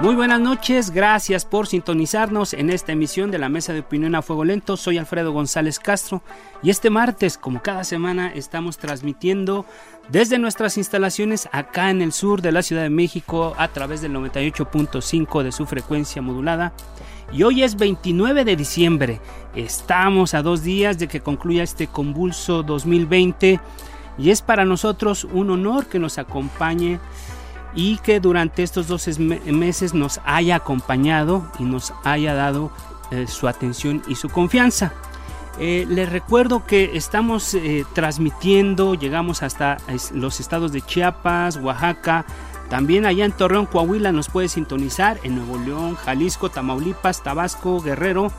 Muy buenas noches, gracias por sintonizarnos en esta emisión de la Mesa de Opinión a Fuego Lento. Soy Alfredo González Castro y este martes, como cada semana, estamos transmitiendo desde nuestras instalaciones acá en el sur de la Ciudad de México a través del 98.5 de su frecuencia modulada. Y hoy es 29 de diciembre, estamos a dos días de que concluya este convulso 2020 y es para nosotros un honor que nos acompañe y que durante estos 12 meses nos haya acompañado y nos haya dado eh, su atención y su confianza. Eh, les recuerdo que estamos eh, transmitiendo, llegamos hasta los estados de Chiapas, Oaxaca, también allá en Torreón, Coahuila nos puede sintonizar, en Nuevo León, Jalisco, Tamaulipas, Tabasco, Guerrero,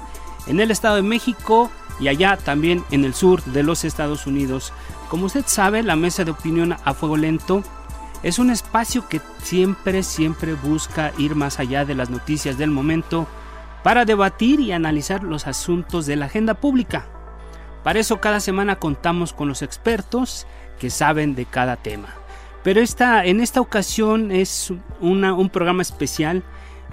en el Estado de México y allá también en el sur de los Estados Unidos. Como usted sabe, la mesa de opinión a fuego lento es un espacio que siempre, siempre busca ir más allá de las noticias del momento para debatir y analizar los asuntos de la agenda pública. Para eso cada semana contamos con los expertos que saben de cada tema. Pero esta, en esta ocasión es un programa especial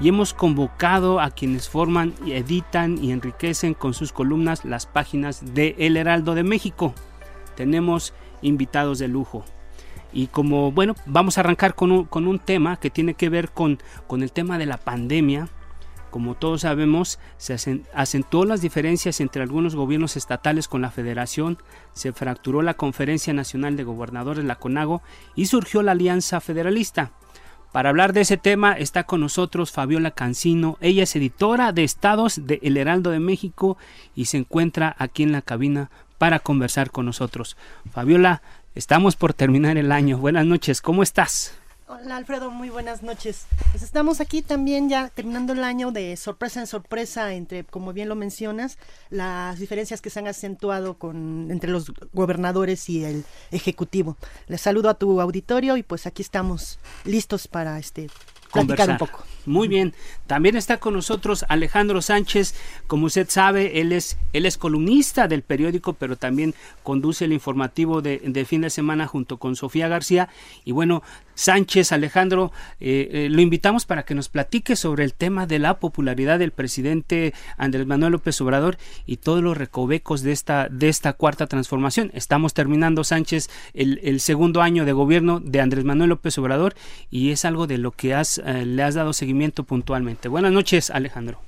y hemos convocado a quienes forman, editan y enriquecen con sus columnas las páginas de El Heraldo de México. Tenemos invitados de lujo. Y como, bueno, vamos a arrancar con un, tema que tiene que ver con, con el tema de la pandemia. Como todos sabemos, se acentuó las diferencias entre algunos gobiernos estatales con la federación, se fracturó la Conferencia Nacional de Gobernadores, la CONAGO, y surgió la Alianza Federalista. Para hablar de ese tema está con nosotros Fabiola Cancino. Ella es editora de Estados de El Heraldo de México y se encuentra aquí en la cabina para conversar con nosotros. Fabiola, Estamos por terminar el año. Buenas noches, ¿cómo estás? Hola Alfredo, muy buenas noches. Pues estamos aquí también ya terminando el año de sorpresa en sorpresa entre, como bien lo mencionas, las diferencias que se han acentuado con entre los gobernadores y el ejecutivo. Les saludo a tu auditorio y pues aquí estamos listos para este platicar un poco. Muy bien. También está con nosotros Alejandro Sánchez. Como usted sabe, él es, él es columnista del periódico, pero también conduce el informativo de, de fin de semana junto con Sofía García. Y bueno, Sánchez, Alejandro, eh, eh, lo invitamos para que nos platique sobre el tema de la popularidad del presidente Andrés Manuel López Obrador y todos los recovecos de esta, de esta cuarta transformación. Estamos terminando, Sánchez, el, segundo año de gobierno de Andrés Manuel López Obrador y es algo de lo que has, eh, le has dado seguimiento puntualmente. Buenas noches, Alejandro.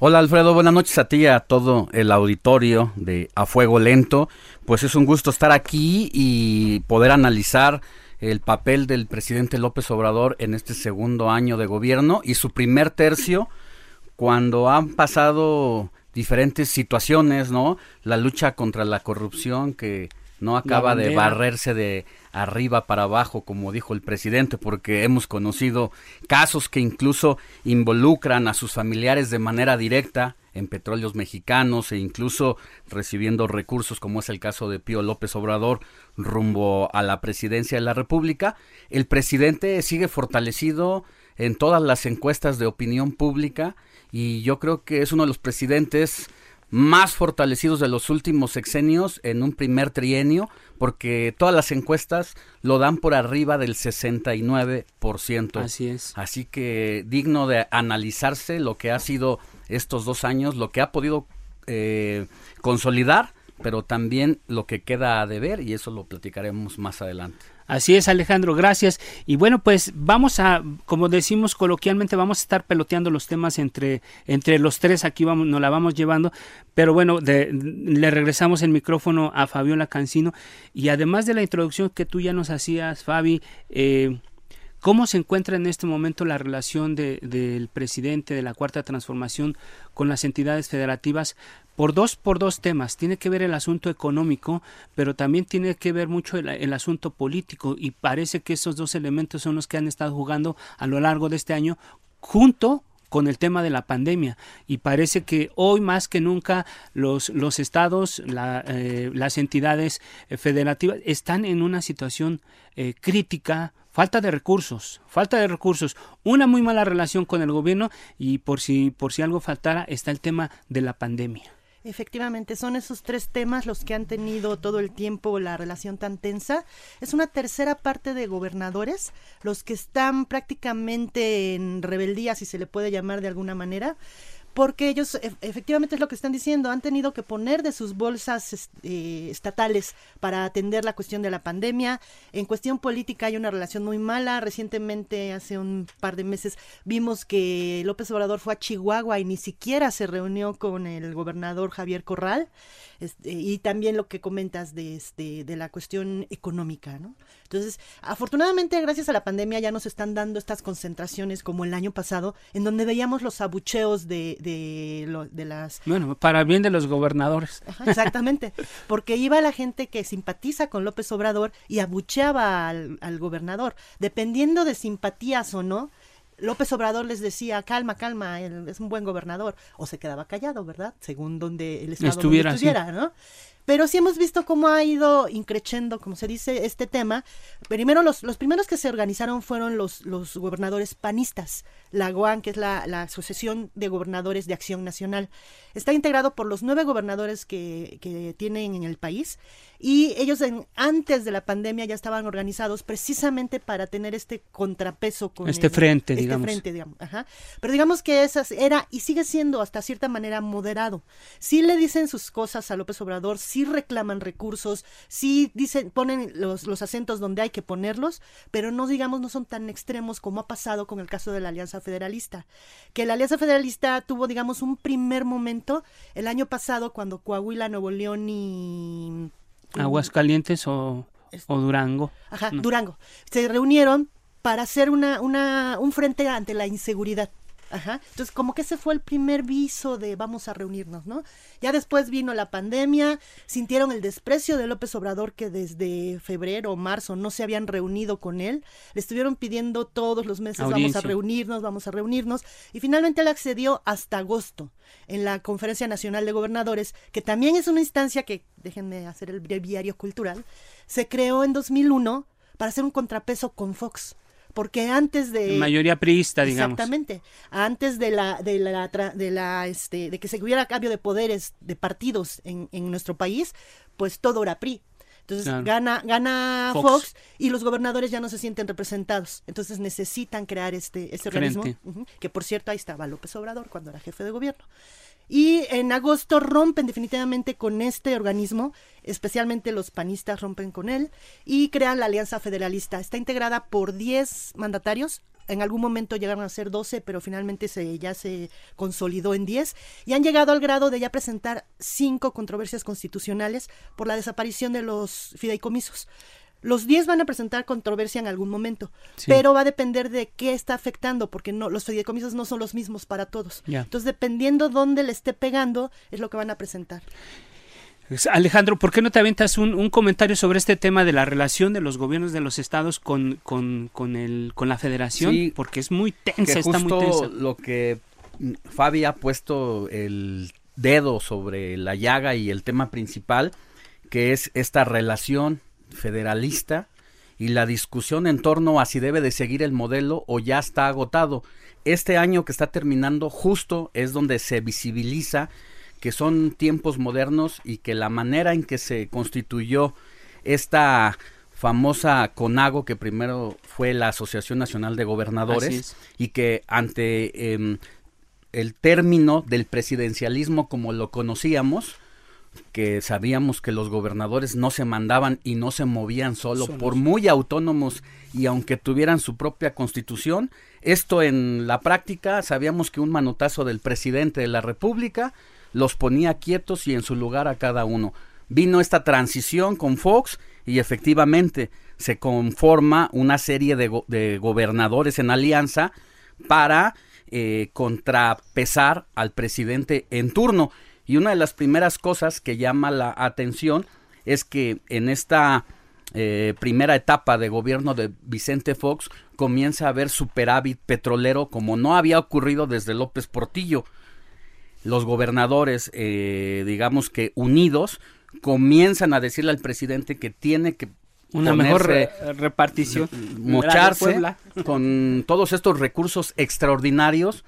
Hola Alfredo, buenas noches a ti y a todo el auditorio de A Fuego Lento. Pues es un gusto estar aquí y poder analizar el papel del presidente López Obrador en este segundo año de gobierno y su primer tercio cuando han pasado diferentes situaciones, ¿no? La lucha contra la corrupción que no acaba de barrerse de arriba para abajo, como dijo el presidente, porque hemos conocido casos que incluso involucran a sus familiares de manera directa en petróleos mexicanos e incluso recibiendo recursos como es el caso de Pío López Obrador rumbo a la presidencia de la República, el presidente sigue fortalecido en todas las encuestas de opinión pública y yo creo que es uno de los presidentes más fortalecidos de los últimos sexenios en un primer trienio, porque todas las encuestas lo dan por arriba del 69%. Así es. Así que digno de analizarse lo que ha sido estos dos años, lo que ha podido eh, consolidar, pero también lo que queda de ver y eso lo platicaremos más adelante. Así es, Alejandro, gracias. Y bueno, pues vamos a, como decimos coloquialmente, vamos a estar peloteando los temas entre, entre los tres, aquí vamos, nos la vamos llevando, pero bueno, le regresamos el micrófono a Fabiola Cancino y además de la introducción que tú ya nos hacías, Fabi, eh, ¿Cómo se encuentra en este momento la relación del presidente de la Cuarta Transformación con las entidades federativas? Por dos, por dos temas. Tiene que ver el asunto económico, pero también tiene que ver mucho el, asunto político y parece que esos dos elementos son los que han estado jugando a lo largo de este año junto con el tema de la pandemia y parece que hoy más que nunca los, los estados, eh, las entidades federativas están en una situación eh, crítica falta de recursos, falta de recursos, una muy mala relación con el gobierno y por si por si algo faltara está el tema de la pandemia. Efectivamente, son esos tres temas los que han tenido todo el tiempo la relación tan tensa. Es una tercera parte de gobernadores los que están prácticamente en rebeldía, si se le puede llamar de alguna manera porque ellos efectivamente es lo que están diciendo, han tenido que poner de sus bolsas eh, estatales para atender la cuestión de la pandemia. En cuestión política hay una relación muy mala. Recientemente, hace un par de meses, vimos que López Obrador fue a Chihuahua y ni siquiera se reunió con el gobernador Javier Corral. Este, y también lo que comentas de, este, de la cuestión económica, ¿no? Entonces, afortunadamente, gracias a la pandemia ya nos están dando estas concentraciones como el año pasado, en donde veíamos los abucheos de, de, de las... Bueno, para bien de los gobernadores. exactamente, porque iba la gente que simpatiza con López Obrador y abucheaba al, al gobernador. Dependiendo de simpatías o no, López Obrador les decía, calma, calma, él es un buen gobernador, o se quedaba callado, ¿verdad? Según donde el Estado estuviera, estuviera ¿no? Pero sí hemos visto cómo ha ido increciendo, como se dice, este tema. Primero, los, los primeros que se organizaron fueron los, los gobernadores panistas, la GOAN, que es la, la, Asociación de Gobernadores de Acción Nacional. Está integrado por los nueve gobernadores que, que tienen en el país y ellos en, antes de la pandemia ya estaban organizados precisamente para tener este contrapeso con este frente, este digamos. Frente, digamos. Ajá. Pero digamos que esas era y sigue siendo hasta cierta manera moderado. Sí le dicen sus cosas a López Obrador, sí reclaman recursos, sí dicen, ponen los, los acentos donde hay que ponerlos, pero no digamos no son tan extremos como ha pasado con el caso de la Alianza Federalista. Que la Alianza Federalista tuvo, digamos, un primer momento el año pasado cuando Coahuila, Nuevo León y Aguascalientes o, o Durango. Ajá, Durango. Se reunieron para hacer una, una, un frente ante la inseguridad. Ajá. Entonces, como que ese fue el primer viso de vamos a reunirnos, ¿no? Ya después vino la pandemia, sintieron el desprecio de López Obrador que desde febrero o marzo no se habían reunido con él. Le estuvieron pidiendo todos los meses vamos a reunirnos, vamos a reunirnos. Y finalmente él accedió hasta agosto en la Conferencia Nacional de Gobernadores, que también es una instancia que, déjenme hacer el breviario cultural, se creó en 2001 para hacer un contrapeso con Fox porque antes de mayoría priista digamos. Exactamente. Antes de la de la de la este de que se hubiera cambio de poderes de partidos en, en nuestro país pues todo era PRI. Entonces gana gana Fox. y los gobernadores ya no se sienten representados. Entonces necesitan crear este este organismo. que por cierto ahí estaba López Obrador cuando era jefe de gobierno y en agosto rompen definitivamente con este organismo, especialmente los panistas rompen con él y crean la Alianza Federalista. Está integrada por 10 mandatarios. En algún momento llegaron a ser 12, pero finalmente se, ya se consolidó en 10 y han llegado al grado de ya presentar cinco controversias constitucionales por la desaparición de los fideicomisos. Los 10 van a presentar controversia en algún momento, pero va a depender de qué está afectando, porque no los fideicomisos no son los mismos para todos. Entonces, dependiendo dónde le esté pegando, es lo que van a presentar. Alejandro, ¿por qué no te aventas un, comentario sobre este tema de la relación de los gobiernos de los estados con, con, con, el, con la federación? Sí, porque es muy tensa, está muy tensa. Lo que Fabi ha puesto el dedo sobre la llaga y el tema principal, que es esta relación federalista y la discusión en torno a si debe de seguir el modelo o ya está agotado. Este año que está terminando justo es donde se visibiliza que son tiempos modernos y que la manera en que se constituyó esta famosa CONAGO, que primero fue la Asociación Nacional de Gobernadores, y que ante em, el término del presidencialismo como lo conocíamos, que sabíamos que los gobernadores no se mandaban y no se movían solo, por muy autónomos y aunque tuvieran su propia constitución, esto en la práctica sabíamos que un manotazo del presidente de la República los ponía quietos y en su lugar a cada uno. Vino esta transición con Fox y efectivamente se conforma una serie de, de gobernadores en alianza para eh, contrapesar al presidente en turno. Y una de las primeras cosas que llama la atención es que en esta eh, primera etapa de gobierno de Vicente Fox comienza a haber superávit petrolero como no había ocurrido desde López Portillo. Los gobernadores, eh, digamos que unidos, comienzan a decirle al presidente que tiene que una mejor repartición, mocharse con todos estos recursos extraordinarios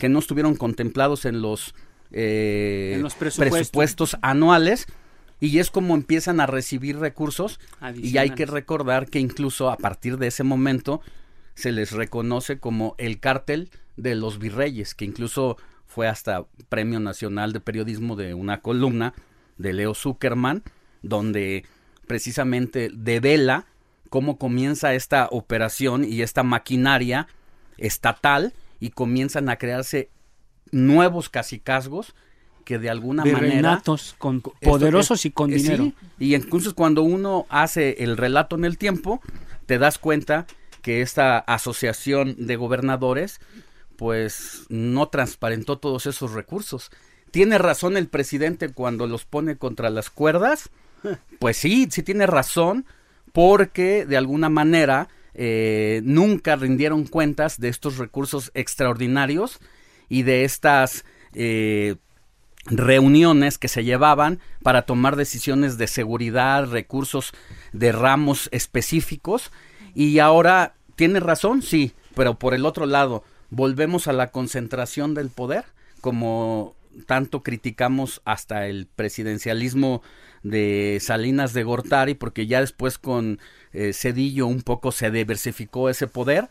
que no estuvieron contemplados en los, eh, los presupuestos. anuales y es como empiezan a recibir recursos y hay que recordar que incluso a partir de ese momento se les reconoce como el cártel de los virreyes, que incluso fue hasta Premio Nacional de Periodismo de una columna de Leo Zuckerman, donde precisamente devela cómo comienza esta operación y esta maquinaria estatal y comienzan a crearse nuevos casicazgos que de alguna manera con poderosos y con eh, dinero. y incluso cuando uno hace el relato en el tiempo, te das cuenta que esta asociación de gobernadores pues no transparentó todos esos recursos. Tiene razón el presidente cuando los pone contra las cuerdas, pues sí, sí tiene razón, porque de alguna manera eh, nunca rindieron cuentas de estos recursos extraordinarios y de estas eh, reuniones que se llevaban para tomar decisiones de seguridad, recursos de ramos específicos. Y ahora, ¿tiene razón? Sí, pero por el otro lado, volvemos a la concentración del poder, como tanto criticamos hasta el presidencialismo de Salinas de Gortari, porque ya después con eh, Cedillo un poco se diversificó ese poder,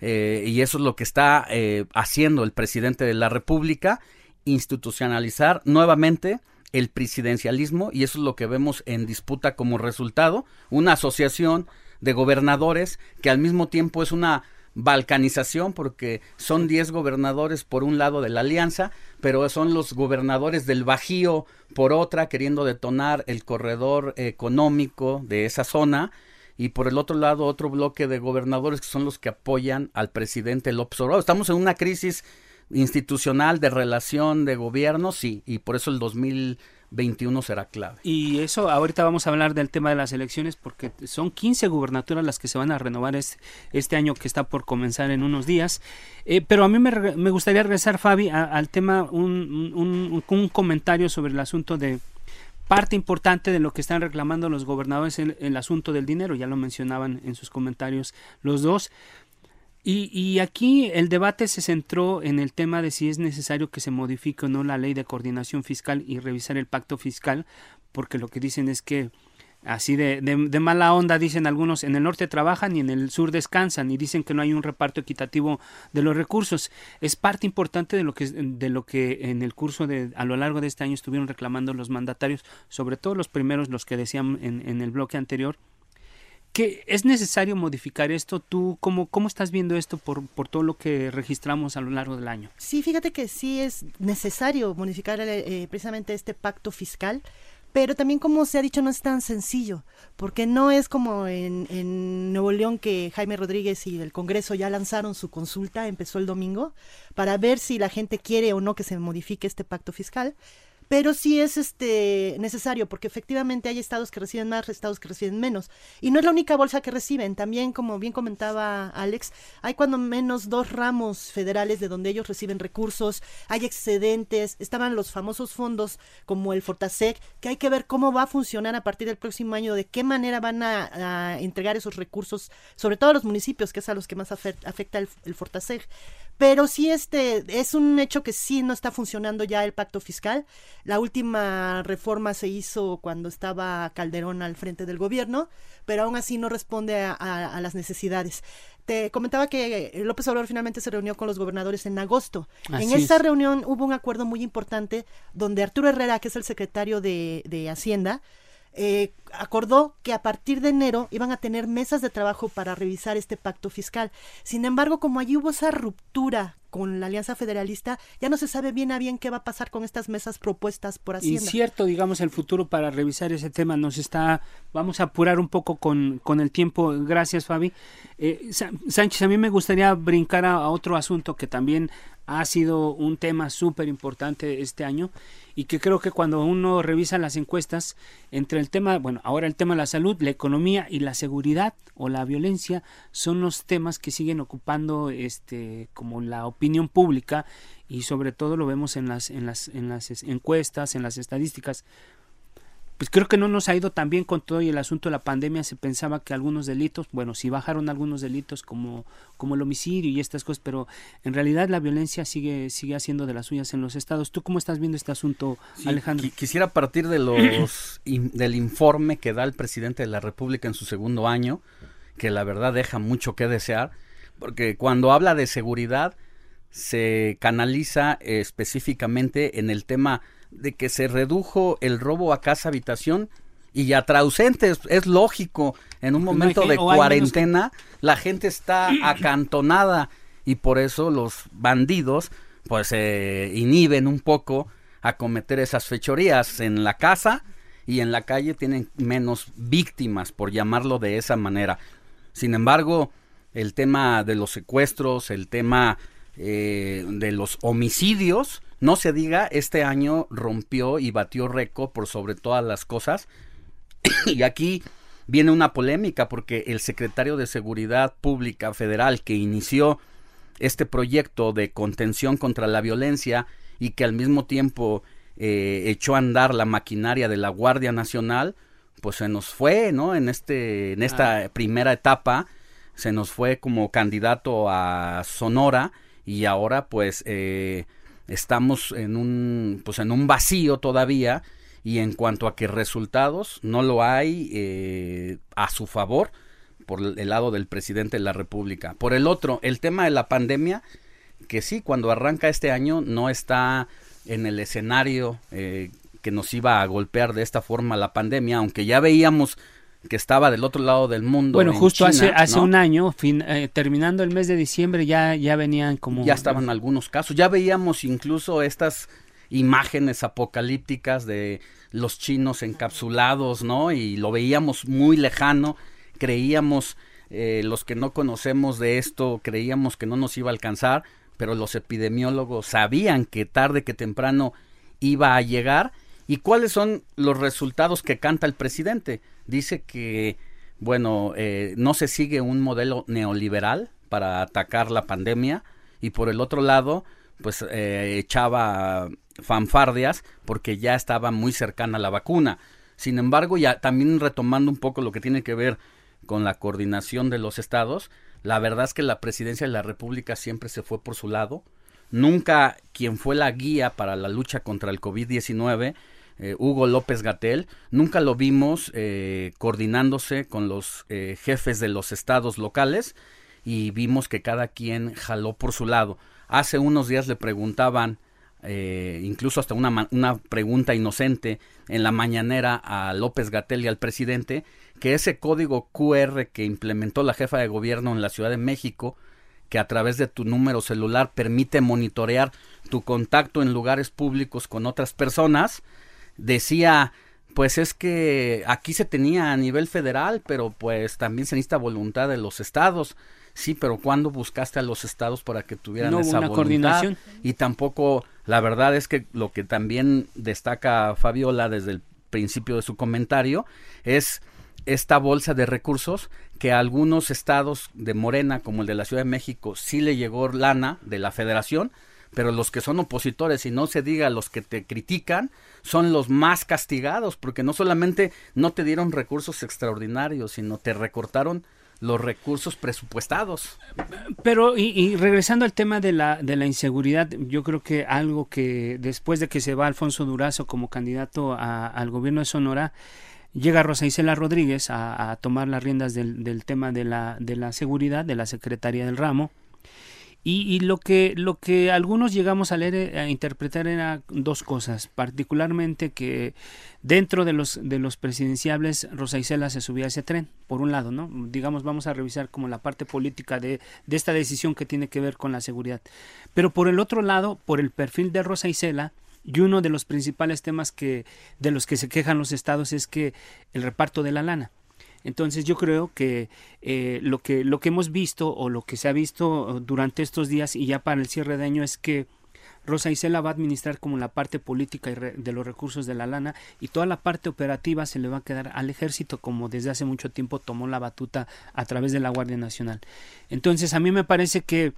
eh, y eso es lo que está eh, haciendo el presidente de la República, institucionalizar nuevamente el presidencialismo, y eso es lo que vemos en disputa como resultado, una asociación de gobernadores que al mismo tiempo es una balcanización porque son 10 gobernadores por un lado de la alianza, pero son los gobernadores del Bajío por otra, queriendo detonar el corredor económico de esa zona, y por el otro lado otro bloque de gobernadores que son los que apoyan al presidente López Obrador. Estamos en una crisis institucional de relación de gobierno, sí, y por eso el 2000 21 será clave. Y eso, ahorita vamos a hablar del tema de las elecciones porque son 15 gubernaturas las que se van a renovar este, año que está por comenzar en unos días. Eh, pero a mí me, gustaría regresar, Fabi, al tema, un, un, comentario sobre el asunto de parte importante de lo que están reclamando los gobernadores en el asunto del dinero, ya lo mencionaban en sus comentarios los dos. Y, aquí el debate se centró en el tema de si es necesario que se modifique o no la ley de coordinación fiscal y revisar el pacto fiscal, porque lo que dicen es que así de, de, mala onda dicen algunos en el norte trabajan y en el sur descansan y dicen que no hay un reparto equitativo de los recursos es parte importante de lo que de lo que en el curso de a lo largo de este año estuvieron reclamando los mandatarios sobre todo los primeros los que decían en, en el bloque anterior que es necesario modificar esto. ¿Tú cómo, cómo estás viendo esto por, por todo lo que registramos a lo largo del año? Sí, fíjate que sí es necesario modificar eh, precisamente este pacto fiscal, pero también como se ha dicho no es tan sencillo, porque no es como en, Nuevo León que Jaime Rodríguez y el Congreso ya lanzaron su consulta, empezó el domingo, para ver si la gente quiere o no que se modifique este pacto fiscal pero sí es este necesario porque efectivamente hay estados que reciben más, estados que reciben menos. Y no es la única bolsa que reciben, también como bien comentaba Alex, hay cuando menos dos ramos federales de donde ellos reciben recursos, hay excedentes, estaban los famosos fondos como el Fortasec, que hay que ver cómo va a funcionar a partir del próximo año, de qué manera van a, entregar esos recursos, sobre todo a los municipios, que es a los que más afecta el, el Fortasec. Pero sí, este, es un hecho que sí no está funcionando ya el pacto fiscal. La última reforma se hizo cuando estaba Calderón al frente del gobierno, pero aún así no responde a, las necesidades. te comentaba que López Obrador finalmente se reunió con los gobernadores en agosto. Así en esa es. reunión hubo un acuerdo muy importante donde Arturo Herrera, que es el secretario de, de Hacienda, eh, acordó que a partir de enero iban a tener mesas de trabajo para revisar este pacto fiscal. Sin embargo, como allí hubo esa ruptura con la Alianza Federalista, ya no se sabe bien a bien qué va a pasar con estas mesas propuestas por Hacienda. Incierto, digamos, el futuro para revisar ese tema. Nos está, vamos a apurar un poco con, con el tiempo. Gracias, Fabi. Eh, Sánchez, a mí me gustaría brincar a, a otro asunto que también ha sido un tema súper importante este año y que creo que cuando uno revisa las encuestas entre el tema, bueno, ahora el tema de la salud, la economía y la seguridad o la violencia son los temas que siguen ocupando este como la opinión pública y sobre todo lo vemos en las en las en las es- encuestas, en las estadísticas. Pues creo que no nos ha ido tan bien con todo y el asunto de la pandemia. Se pensaba que algunos delitos, bueno, sí bajaron algunos delitos como, como el homicidio y estas cosas, pero en realidad la violencia sigue, sigue haciendo de las suyas en los estados. ¿Tú cómo estás viendo este asunto, Sí, Alejandro? qui- quisiera partir de los in- del informe que da el presidente de la República en su segundo año, que la verdad deja mucho que desear, porque cuando habla de seguridad se canaliza eh, específicamente en el tema de que se redujo el robo a casa habitación y a trausentes, es lógico, en un No hay momento que- de menos cuarentena la gente está acantonada y por eso los bandidos pues se inhiben un poco a cometer esas fechorías en la casa y en la calle tienen menos víctimas por llamarlo de esa manera. Sin embargo, el tema de los secuestros, el tema eh, de los homicidios, no se diga, este año rompió y batió récord por sobre todas las cosas. y aquí viene una polémica porque el secretario de Seguridad Pública Federal que inició este proyecto de contención contra la violencia y que al mismo tiempo eh, echó a andar la maquinaria de la Guardia Nacional, pues se nos fue, ¿no? En este, en esta primera etapa, se nos fue como candidato a Sonora y ahora pues eh, estamos en un, pues en un vacío todavía y en cuanto a que resultados no lo hay eh, a su favor por el lado del presidente de la República. Por el otro, el tema de la pandemia, que sí, cuando arranca este año no está en el escenario eh, que nos iba a golpear de esta forma la pandemia, aunque ya veíamos que estaba del otro lado del mundo. Bueno, en justo hace, China, hace ¿no? un año, fin- eh, terminando el mes de diciembre, ya, ya venían como... Ya estaban algunos casos, ya veíamos incluso estas imágenes apocalípticas de los chinos encapsulados, ¿no? Y lo veíamos muy lejano, creíamos, eh, los que no conocemos de esto, creíamos que no nos iba a alcanzar, pero los epidemiólogos sabían que tarde que temprano iba a llegar. ¿Y cuáles son los resultados que canta el presidente? Dice que, bueno, eh, no se sigue un modelo neoliberal para atacar la pandemia y por el otro lado, pues eh, echaba fanfardias porque ya estaba muy cercana la vacuna. Sin embargo, ya también retomando un poco lo que tiene que ver con la coordinación de los estados, la verdad es que la presidencia de la República siempre se fue por su lado. Nunca quien fue la guía para la lucha contra el COVID-19, eh, Hugo López Gatel, nunca lo vimos eh, coordinándose con los eh, jefes de los estados locales y vimos que cada quien jaló por su lado. Hace unos días le preguntaban, eh, incluso hasta una, una pregunta inocente en la mañanera a López Gatel y al presidente, que ese código QR que implementó la jefa de gobierno en la Ciudad de México, que a través de tu número celular permite monitorear tu contacto en lugares públicos con otras personas, decía, pues es que aquí se tenía a nivel federal, pero pues también se necesita voluntad de los estados. Sí, pero ¿cuándo buscaste a los estados para que tuvieran No esa una voluntad? coordinación. Y tampoco, la verdad es que lo que también destaca Fabiola desde el principio de su comentario es esta bolsa de recursos que a algunos estados de Morena, como el de la Ciudad de México, sí le llegó lana de la federación, pero los que son opositores y no se diga los que te critican son los más castigados porque no solamente no te dieron recursos extraordinarios, sino te recortaron los recursos presupuestados. Pero, y, regresando al tema de la, de la inseguridad, yo creo que algo que después de que se va Alfonso Durazo como candidato a- al gobierno de Sonora, llega Rosa Isela Rodríguez a, tomar las riendas del, del, tema de la, de la seguridad de la Secretaría del Ramo y, lo, que, lo que algunos llegamos a leer, eh, a interpretar era dos cosas, particularmente que dentro de los, de los presidenciables Rosa Isela se subía a ese tren, por un lado, ¿no? Digamos, vamos a revisar como la parte política de, de esta decisión que tiene que ver con la seguridad. Pero por el otro lado, por el perfil de Rosa Isela, y uno de los principales temas que, de los que se quejan los estados es que el reparto de la lana. Entonces yo creo que, eh, lo que lo que hemos visto o lo que se ha visto durante estos días y ya para el cierre de año es que Rosa Isela va a administrar como la parte política de los recursos de la lana y toda la parte operativa se le va a quedar al ejército como desde hace mucho tiempo tomó la batuta a través de la Guardia Nacional. Entonces a mí me parece que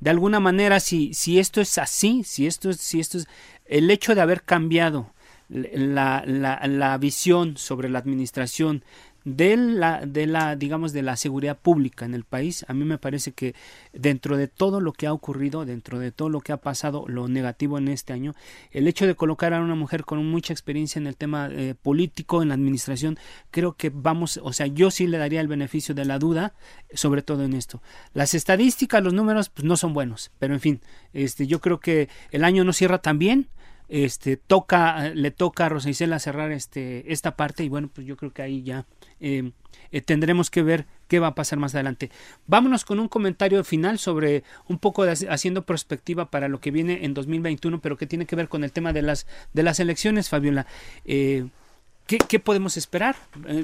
de alguna manera si, si esto es así, si esto es, si esto es el hecho de haber cambiado la, la, la visión sobre la administración de la, de la, digamos, de la seguridad pública en el país, a mí me parece que dentro de todo lo que ha ocurrido, dentro de todo lo que ha pasado, lo negativo en este año, el hecho de colocar a una mujer con mucha experiencia en el tema eh, político, en la administración, creo que vamos, o sea, yo sí le daría el beneficio de la duda, sobre todo en esto. Las estadísticas, los números, pues no son buenos, pero en fin, este, yo creo que el año no cierra tan bien, este toca le toca a Rosa Isela cerrar este esta parte y bueno pues yo creo que ahí ya eh, eh, tendremos que ver qué va a pasar más adelante. Vámonos con un comentario final sobre un poco haciendo perspectiva para lo que viene en 2021, pero que tiene que ver con el tema de las de las elecciones, Fabiola. Eh, ¿Qué, podemos esperar?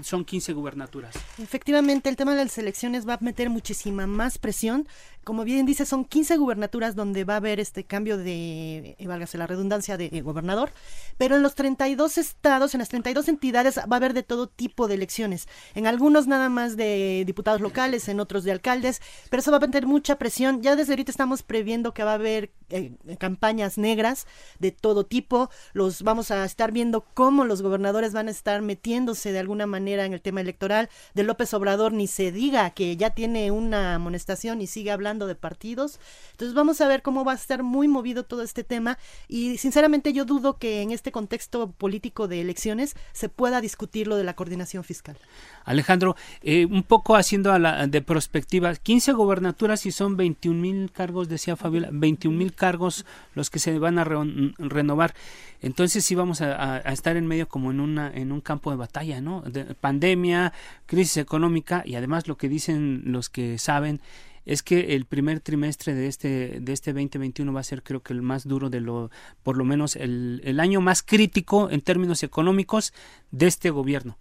Son 15 gubernaturas. Efectivamente, el tema de las elecciones va a meter muchísima más presión. Como bien dice, son 15 gubernaturas donde va a haber este cambio de, eh, válgase la redundancia, de, gobernador. Pero en los 32 estados, en las 32 entidades, va a haber de todo tipo de elecciones. En algunos nada más de diputados locales, en otros de alcaldes. Pero eso va a meter mucha presión. Ya desde ahorita estamos previendo que va a haber eh, campañas negras de todo tipo. Los vamos a estar viendo cómo los gobernadores van a estar metiéndose de alguna manera en el tema electoral. De López Obrador ni se diga que ya tiene una amonestación y sigue hablando de partidos. Entonces vamos a ver cómo va a estar muy movido todo este tema y sinceramente yo dudo que en este contexto político de elecciones se pueda discutir lo de la coordinación fiscal. Alejandro, eh, un poco haciendo a la, de perspectiva, 15 gobernaturas y son 21 mil cargos, decía Fabiola, 21 mil cargos los que se van a renovar. Entonces sí vamos a, estar en medio como en una en un campo de batalla, ¿no? De pandemia, crisis económica y además lo que dicen los que saben es que el primer trimestre de este de este 2021 va a ser creo que el más duro de lo por lo menos el, el año más crítico en términos económicos de este gobierno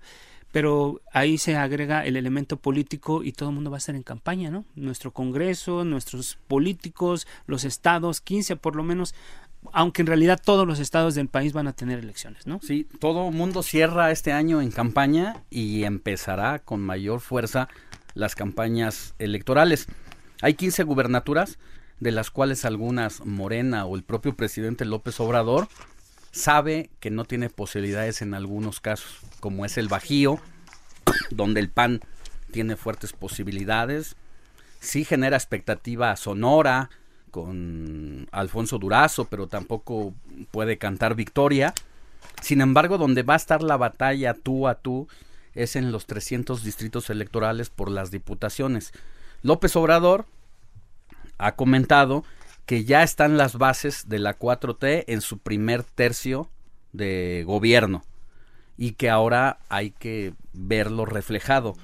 pero ahí se agrega el elemento político y todo el mundo va a estar en campaña, ¿no? Nuestro Congreso, nuestros políticos, los estados, 15 por lo menos, aunque en realidad todos los estados del país van a tener elecciones, ¿no? Sí, todo el mundo cierra este año en campaña y empezará con mayor fuerza las campañas electorales. Hay 15 gubernaturas, de las cuales algunas Morena o el propio presidente López Obrador sabe que no tiene posibilidades en algunos casos, como es el Bajío, donde el PAN tiene fuertes posibilidades. Sí genera expectativa Sonora, con Alfonso Durazo, pero tampoco puede cantar victoria. Sin embargo, donde va a estar la batalla tú a tú es en los 300 distritos electorales por las diputaciones. López Obrador ha comentado que ya están las bases de la 4T en su primer tercio de gobierno y que ahora hay que verlo reflejado.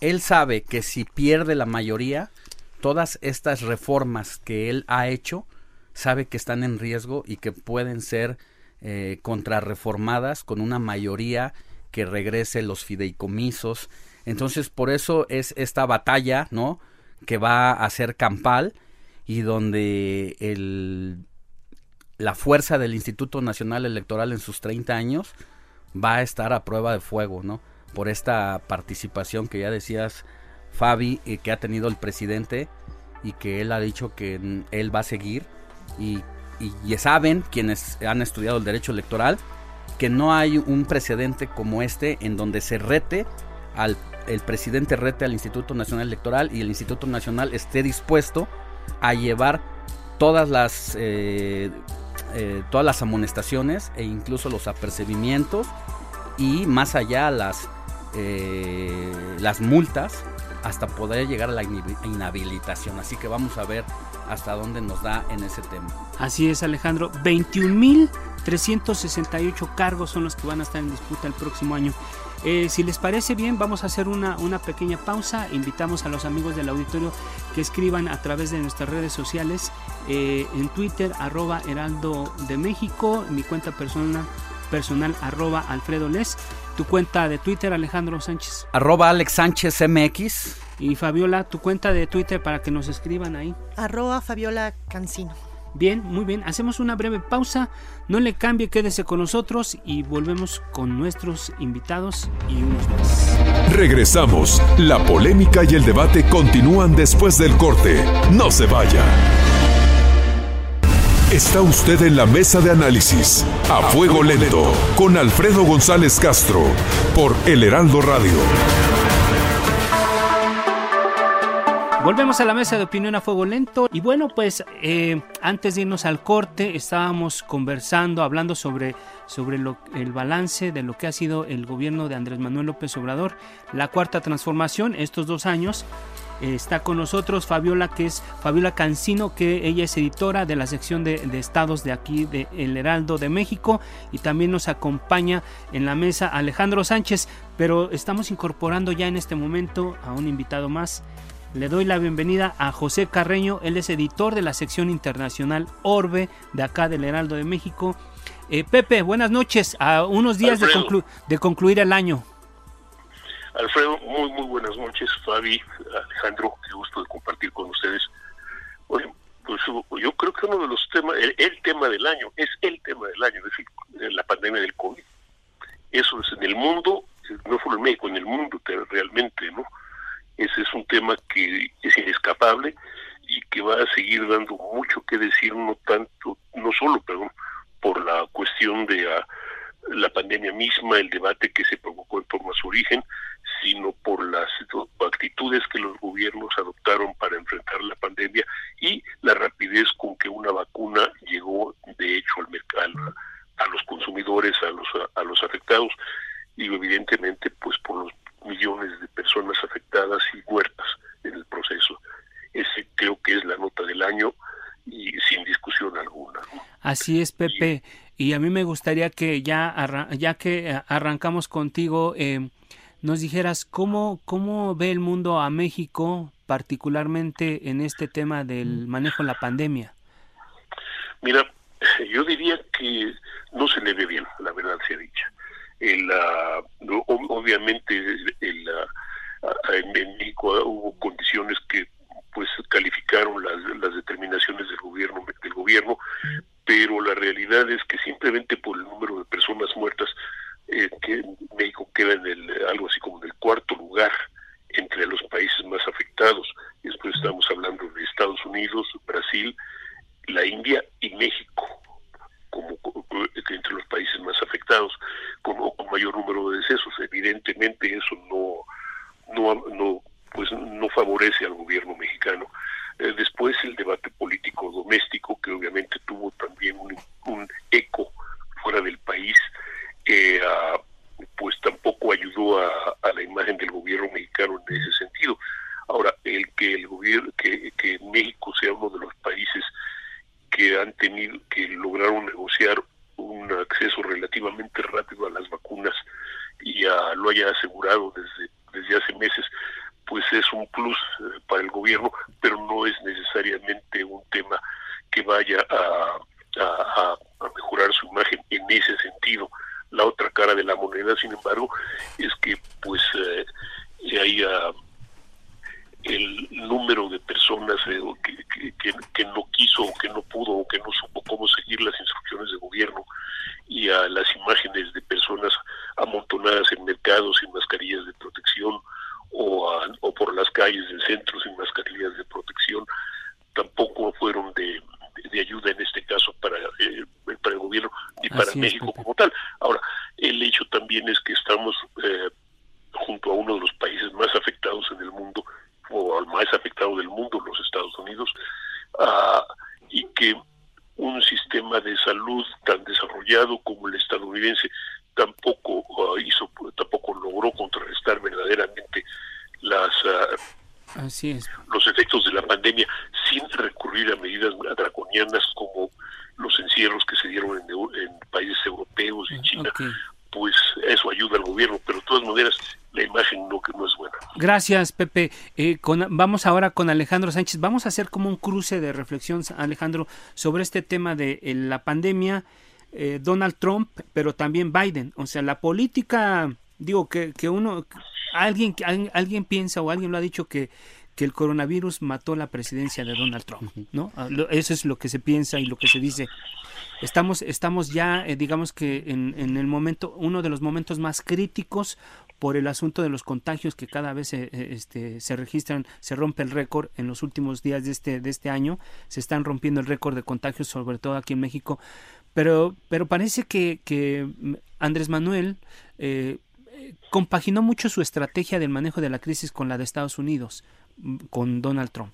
Él sabe que si pierde la mayoría, todas estas reformas que él ha hecho, sabe que están en riesgo y que pueden ser eh, contrarreformadas con una mayoría que regrese los fideicomisos. Entonces, por eso es esta batalla, ¿no? Que va a ser campal y donde el, la fuerza del Instituto Nacional Electoral en sus 30 años va a estar a prueba de fuego, ¿no? Por esta participación que ya decías Fabi, eh, que ha tenido el presidente y que él ha dicho que él va a seguir y, y, saben quienes han estudiado el derecho electoral que no hay un precedente como este en donde se rete al el presidente rete al Instituto Nacional Electoral y el Instituto Nacional esté dispuesto a llevar todas las eh, eh, todas las amonestaciones e incluso los apercibimientos y más allá las eh, las multas hasta poder llegar a la inhabilitación. Así que vamos a ver hasta dónde nos da en ese tema. Así es, Alejandro. 21.368 cargos son los que van a estar en disputa el próximo año. Eh, si les parece bien, vamos a hacer una, una, pequeña pausa. Invitamos a los amigos del auditorio que escriban a través de nuestras redes sociales, eh, en Twitter, arroba Heraldo de México, mi cuenta personal, personal arroba Alfredo Les, tu cuenta de Twitter, Alejandro Sánchez. Arroba Alex Sánchez MX. Y Fabiola, tu cuenta de Twitter para que nos escriban ahí. Arroba Fabiola Cancino. Bien, muy bien. Hacemos una breve pausa. No le cambie, quédese con nosotros y volvemos con nuestros invitados y unos más. Regresamos. La polémica y el debate continúan después del corte. No se vaya. Está usted en la mesa de análisis a fuego lento con Alfredo González Castro por El Heraldo Radio. Volvemos a la mesa de opinión a fuego lento. Y bueno pues eh, antes de irnos al corte estábamos conversando, hablando sobre, sobre el balance de lo que ha sido el gobierno de Andrés Manuel López Obrador, la cuarta transformación, estos dos años. Eh, está con nosotros Fabiola, que es Fabiola Cancino, que ella es editora de la sección de, de estados de aquí de El Heraldo de México. Y también nos acompaña en la mesa Alejandro Sánchez, pero estamos incorporando ya en este momento a un invitado más le doy la bienvenida a José Carreño, él es editor de la sección internacional Orbe de acá del Heraldo de México. Eh, Pepe, buenas noches, a unos días de, de, concluir el año. Alfredo, muy muy buenas noches, Fabi, Alejandro, qué gusto de compartir con ustedes. pues yo creo que uno de los temas, el, el, tema del año, es el tema del año, es decir, la pandemia del COVID. Eso es en el mundo, no solo en México, en el mundo realmente, ¿no? Ese es un tema que es inescapable y que va a seguir dando mucho que decir, no tanto, no solo, perdón, por la cuestión de ah, la pandemia misma, el debate que se provocó en torno a su origen, sino por las actitudes que los gobiernos adoptaron para enfrentar la pandemia y la rapidez con que una vacuna llegó, de hecho, al mercado, a los consumidores, a los, a los afectados, y evidentemente, pues por los millones de personas afectadas y muertas en el proceso. Ese creo que es la nota del año y sin discusión alguna. Así es, Pepe. Y, a mí me gustaría que ya, ya que arrancamos contigo, eh, nos dijeras cómo, cómo ve el mundo a México, particularmente en este tema del manejo de la pandemia. Mira, yo diría que no se le ve bien, la verdad sea dicha el, obviamente el, en México hubo condiciones que pues calificaron las, las determinaciones del gobierno del gobierno pero la realidad es que simplemente por el número de personas muertas eh, México queda en el algo así como en el cuarto lugar entre los países más afectados después estamos hablando de Estados Unidos Brasil la India y México como, entre los países más afectados con, con mayor número de decesos. Evidentemente eso no, no, no, pues no favorece al gobierno mexicano. Eh, después el debate político doméstico, que obviamente tuvo también un, eco fuera del país, eh, pues tampoco ayudó a, a, la imagen del gobierno mexicano en ese sentido. Ahora, el que el gobierno, que, que México sea uno de los países que han tenido, que lograron negociar un acceso relativamente rápido a las vacunas y a, lo haya asegurado desde hace meses, pues es un plus eh, para el gobierno, pero no es necesariamente un tema que vaya a, a, a, mejorar su imagen en ese sentido. La otra cara de la moneda, sin embargo, es que pues eh, hay el número de personas eh, que, que, que, no quiso o que no pudo o que no supo cómo seguir las instrucciones de gobierno y a las imágenes de personas amontonadas en mercados sin mascarillas de protección o, o por las calles del centro sin mascarillas de protección tampoco fueron de, de ayuda en este caso para, eh, para el gobierno y para México como tal. Ahora, el hecho también es que estamos eh, junto a uno de los países más afectados en el mundo o al más afectado del mundo, los Estados Unidos, uh, y que un sistema de salud tan desarrollado como el estadounidense tampoco uh, hizo, tampoco logró contrarrestar los efectos de la pandemia sin recurrir a medidas draconianas como los encierros que se dieron en, países europeos y China, pues eso ayuda al gobierno, pero de todas maneras la imagen no, que no es buena. Gracias, Pepe. Eh, vamos ahora con Alejandro Sánchez. Vamos a hacer como un cruce de reflexión, Alejandro, sobre este tema de eh, la pandemia, eh, Donald Trump, pero también Biden. O sea, la política, digo, que, que uno, alguien, alguien piensa o alguien lo ha dicho que que el coronavirus mató la presidencia de Donald Trump, ¿no? Ah, eso es lo que se piensa y lo que se dice. Estamos, estamos ya, eh, digamos que en, en, el momento, uno de los momentos más críticos por el asunto de los contagios que cada vez se, eh, este, se registran, se rompe el récord en los últimos días de este, de este año, se están rompiendo el récord de contagios, sobre todo aquí en México, pero, pero parece que, que Andrés Manuel eh, compaginó mucho su estrategia del manejo de la crisis con la de Estados Unidos con Donald Trump.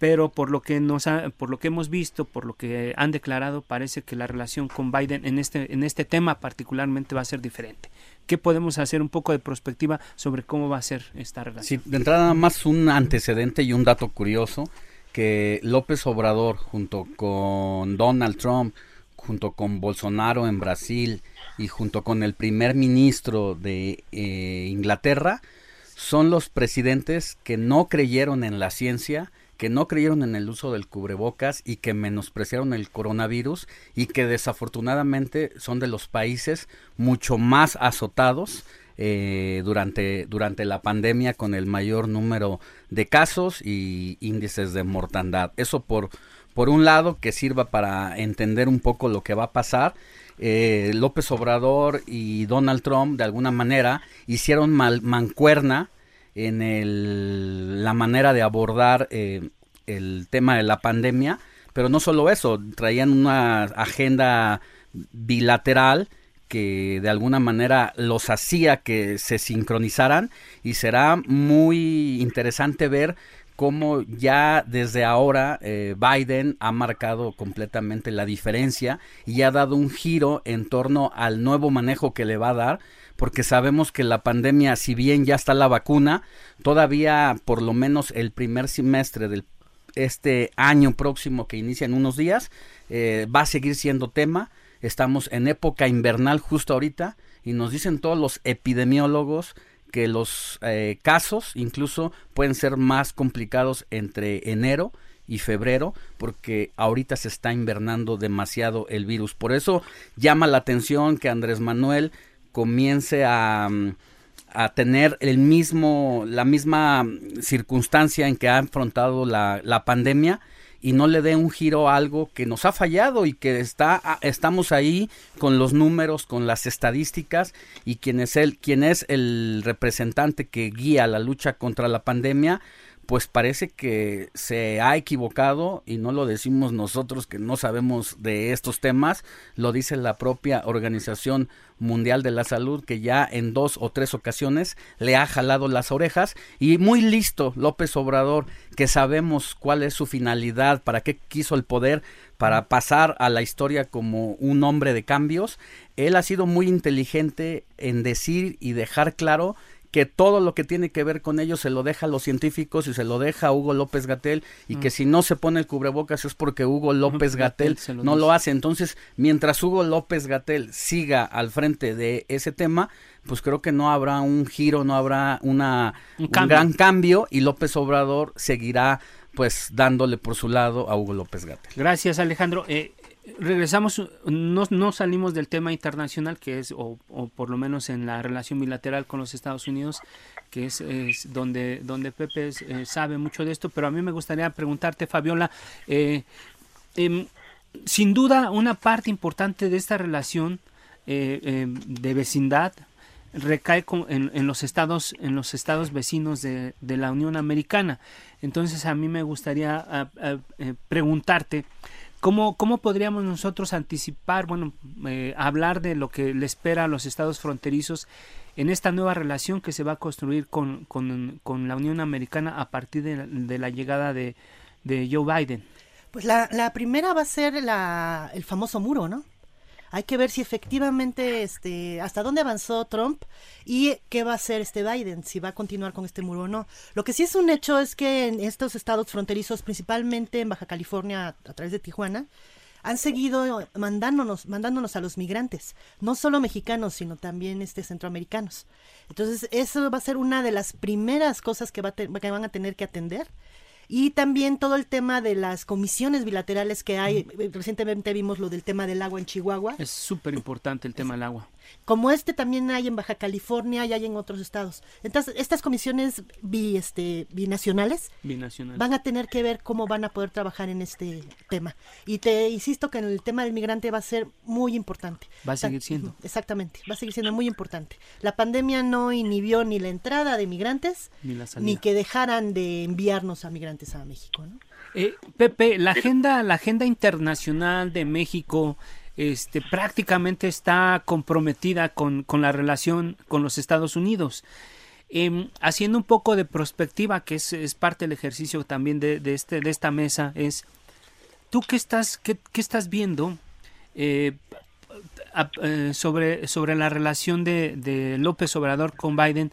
Pero por lo que nos por lo que hemos visto, por lo que han declarado, parece que la relación con Biden en este en este tema particularmente va a ser diferente. ¿Qué podemos hacer un poco de perspectiva sobre cómo va a ser esta relación? Sí, de entrada más un antecedente y un dato curioso que López Obrador junto con Donald Trump, junto con Bolsonaro en Brasil y junto con el primer ministro de eh, Inglaterra son los presidentes que no creyeron en la ciencia, que no creyeron en el uso del cubrebocas y que menospreciaron el coronavirus y que desafortunadamente son de los países mucho más azotados eh, durante, durante la pandemia con el mayor número de casos y índices de mortandad. Eso por, por un lado que sirva para entender un poco lo que va a pasar. Eh, López Obrador y Donald Trump de alguna manera hicieron mal, mancuerna en el, la manera de abordar eh, el tema de la pandemia, pero no solo eso, traían una agenda bilateral que de alguna manera los hacía que se sincronizaran y será muy interesante ver cómo ya desde ahora eh, Biden ha marcado completamente la diferencia y ha dado un giro en torno al nuevo manejo que le va a dar porque sabemos que la pandemia, si bien ya está la vacuna, todavía por lo menos el primer semestre del este año próximo que inicia en unos días eh, va a seguir siendo tema. Estamos en época invernal justo ahorita y nos dicen todos los epidemiólogos que los eh, casos incluso pueden ser más complicados entre enero y febrero porque ahorita se está invernando demasiado el virus. Por eso llama la atención que Andrés Manuel comience a, a tener el mismo, la misma circunstancia en que ha afrontado la, la pandemia y no le dé un giro a algo que nos ha fallado y que está estamos ahí con los números, con las estadísticas y quien es el quien es el representante que guía la lucha contra la pandemia pues parece que se ha equivocado y no lo decimos nosotros que no sabemos de estos temas, lo dice la propia Organización Mundial de la Salud que ya en dos o tres ocasiones le ha jalado las orejas y muy listo López Obrador que sabemos cuál es su finalidad, para qué quiso el poder, para pasar a la historia como un hombre de cambios. Él ha sido muy inteligente en decir y dejar claro que todo lo que tiene que ver con ellos se lo deja a los científicos y se lo deja a Hugo López Gatel y que mm. si no se pone el cubrebocas es porque Hugo López Gatel no lo hace. Entonces, mientras Hugo López Gatel siga al frente de ese tema, pues creo que no habrá un giro, no habrá una, un, gran cambio y López Obrador seguirá pues dándole por su lado a Hugo López Gatel. Gracias Alejandro. Eh, regresamos, no, no, salimos del tema internacional, que es, o, por lo menos en la relación bilateral con los Estados Unidos, que es, donde, donde Pepe eh, sabe mucho de esto, pero a mí me gustaría preguntarte, Fabiola, eh, em, sin duda una parte importante de esta relación eh, em, de vecindad recae en, en, los estados en los estados vecinos de, de, la Unión Americana. Entonces a mí me gustaría preguntarte ¿Cómo, ¿Cómo podríamos nosotros anticipar, bueno, eh, hablar de lo que le espera a los estados fronterizos en esta nueva relación que se va a construir con, con, la Unión Americana a partir de, la llegada de, de, Joe Biden? Pues la, la primera va a ser la, el famoso muro, ¿no? Hay que ver si efectivamente, este, hasta dónde avanzó Trump y qué va a hacer este Biden, si va a continuar con este muro o no. Lo que sí es un hecho es que en estos estados fronterizos, principalmente en Baja California, a través de Tijuana, han seguido mandándonos, mandándonos a los migrantes, no solo mexicanos, sino también este centroamericanos. Entonces, eso va a ser una de las primeras cosas que, va que van a tener que atender y también todo el tema de las comisiones bilaterales que hay. Recientemente vimos lo del tema del agua en Chihuahua. Es súper importante el tema del agua como este también hay en Baja California y hay en otros estados. Entonces, estas comisiones bi, este, binacionales, van a tener que ver cómo van a poder trabajar en este tema. Y te insisto que en el tema del migrante va a ser muy importante. Va a seguir siendo. Exactamente, va a seguir siendo muy importante. La pandemia no inhibió ni la entrada de migrantes, ni, que dejaran de enviarnos a migrantes a México. Eh, Pepe, la agenda, la agenda internacional de México este, prácticamente está comprometida con, la relación con los Estados Unidos. Em, haciendo un poco de perspectiva, que es, parte del ejercicio también de, este, de esta mesa, es, ¿tú qué estás, qué, estás viendo eh, eh, sobre, sobre la relación de, López Obrador con Biden?